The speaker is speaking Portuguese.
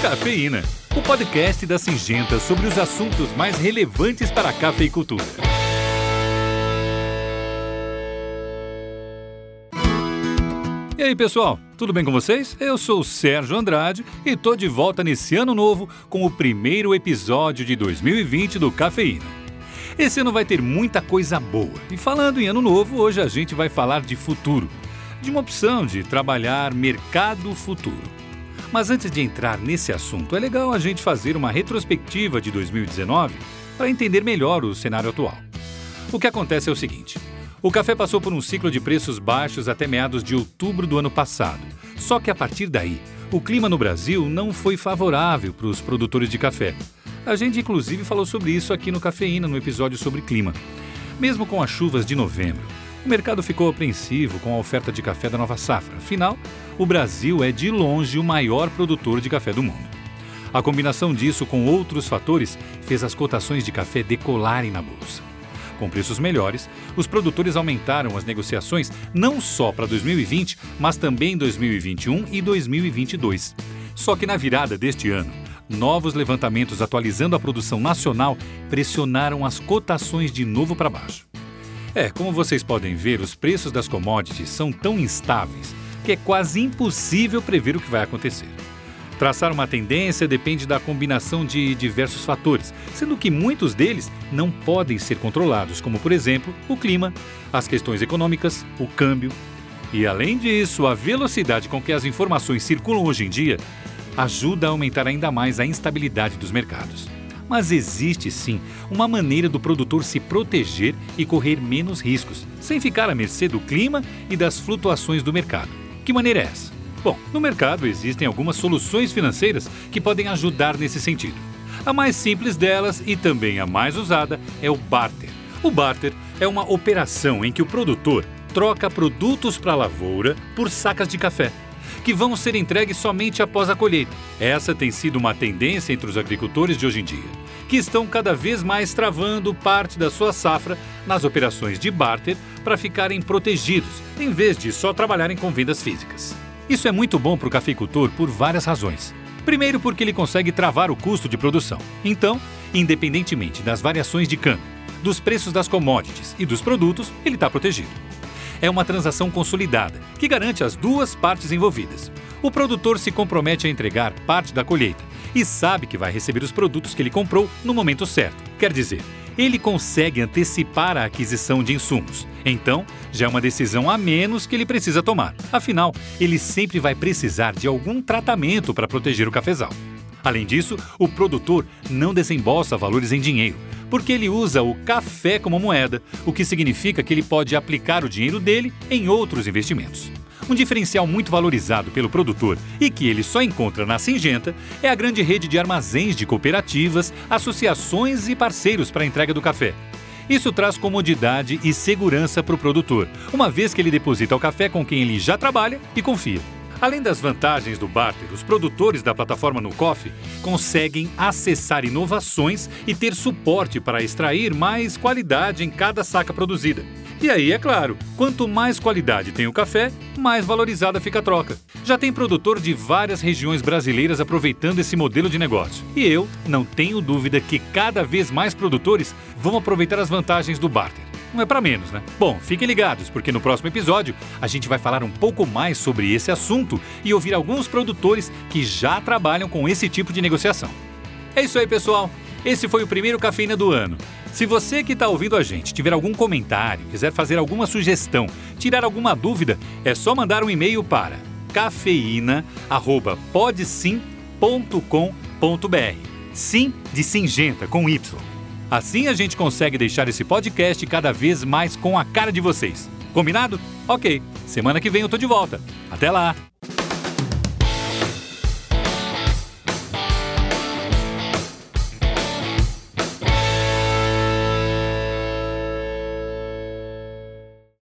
Cafeína, o podcast da Singenta sobre os assuntos mais relevantes para a cafeicultura. E aí, pessoal, tudo bem com vocês? Eu sou o Sérgio Andrade e tô de volta nesse ano novo com o primeiro episódio de 2020 do Cafeína. Esse ano vai ter muita coisa boa. E falando em ano novo, hoje a gente vai falar de futuro, de uma opção de trabalhar mercado futuro. Mas antes de entrar nesse assunto, é legal a gente fazer uma retrospectiva de 2019 para entender melhor o cenário atual. O que acontece é o seguinte: o café passou por um ciclo de preços baixos até meados de outubro do ano passado. Só que a partir daí, o clima no Brasil não foi favorável para os produtores de café. A gente inclusive falou sobre isso aqui no Cafeína, no episódio sobre clima. Mesmo com as chuvas de novembro, o mercado ficou apreensivo com a oferta de café da nova safra. Afinal, o Brasil é de longe o maior produtor de café do mundo. A combinação disso com outros fatores fez as cotações de café decolarem na bolsa. Com preços melhores, os produtores aumentaram as negociações não só para 2020, mas também 2021 e 2022. Só que na virada deste ano, novos levantamentos atualizando a produção nacional pressionaram as cotações de novo para baixo. É, como vocês podem ver, os preços das commodities são tão instáveis que é quase impossível prever o que vai acontecer. Traçar uma tendência depende da combinação de diversos fatores, sendo que muitos deles não podem ser controlados, como, por exemplo, o clima, as questões econômicas, o câmbio. E, além disso, a velocidade com que as informações circulam hoje em dia ajuda a aumentar ainda mais a instabilidade dos mercados. Mas existe sim uma maneira do produtor se proteger e correr menos riscos, sem ficar à mercê do clima e das flutuações do mercado. Que maneira é essa? Bom, no mercado existem algumas soluções financeiras que podem ajudar nesse sentido. A mais simples delas e também a mais usada é o barter. O barter é uma operação em que o produtor troca produtos para a lavoura por sacas de café, que vão ser entregues somente após a colheita. Essa tem sido uma tendência entre os agricultores de hoje em dia, que estão cada vez mais travando parte da sua safra nas operações de barter para ficarem protegidos, em vez de só trabalharem com vendas físicas. Isso é muito bom para o cafeicultor por várias razões. Primeiro, porque ele consegue travar o custo de produção. Então, independentemente das variações de câmbio, dos preços das commodities e dos produtos, ele está protegido. É uma transação consolidada, que garante as duas partes envolvidas. O produtor se compromete a entregar parte da colheita e sabe que vai receber os produtos que ele comprou no momento certo. Quer dizer, ele consegue antecipar a aquisição de insumos. Então, já é uma decisão a menos que ele precisa tomar. Afinal, ele sempre vai precisar de algum tratamento para proteger o cafezal. Além disso, o produtor não desembolsa valores em dinheiro, porque ele usa o café como moeda, o que significa que ele pode aplicar o dinheiro dele em outros investimentos. Um diferencial muito valorizado pelo produtor e que ele só encontra na Singenta é a grande rede de armazéns de cooperativas, associações e parceiros para a entrega do café. Isso traz comodidade e segurança para o produtor, uma vez que ele deposita o café com quem ele já trabalha e confia. Além das vantagens do barter, os produtores da plataforma no Coffee conseguem acessar inovações e ter suporte para extrair mais qualidade em cada saca produzida. E aí, é claro, quanto mais qualidade tem o café, mais valorizada fica a troca. Já tem produtor de várias regiões brasileiras aproveitando esse modelo de negócio. E eu não tenho dúvida que cada vez mais produtores vão aproveitar as vantagens do barter. Não é para menos, né? Bom, fiquem ligados, porque no próximo episódio a gente vai falar um pouco mais sobre esse assunto e ouvir alguns produtores que já trabalham com esse tipo de negociação. É isso aí, pessoal. Esse foi o primeiro Cafeína do ano. Se você que está ouvindo a gente tiver algum comentário, quiser fazer alguma sugestão, tirar alguma dúvida, é só mandar um e-mail para cafeína@podsim.com.br. Sim de Singenta com Y. Assim a gente consegue deixar esse podcast cada vez mais com a cara de vocês. Combinado? Ok. Semana que vem eu tô de volta. Até lá.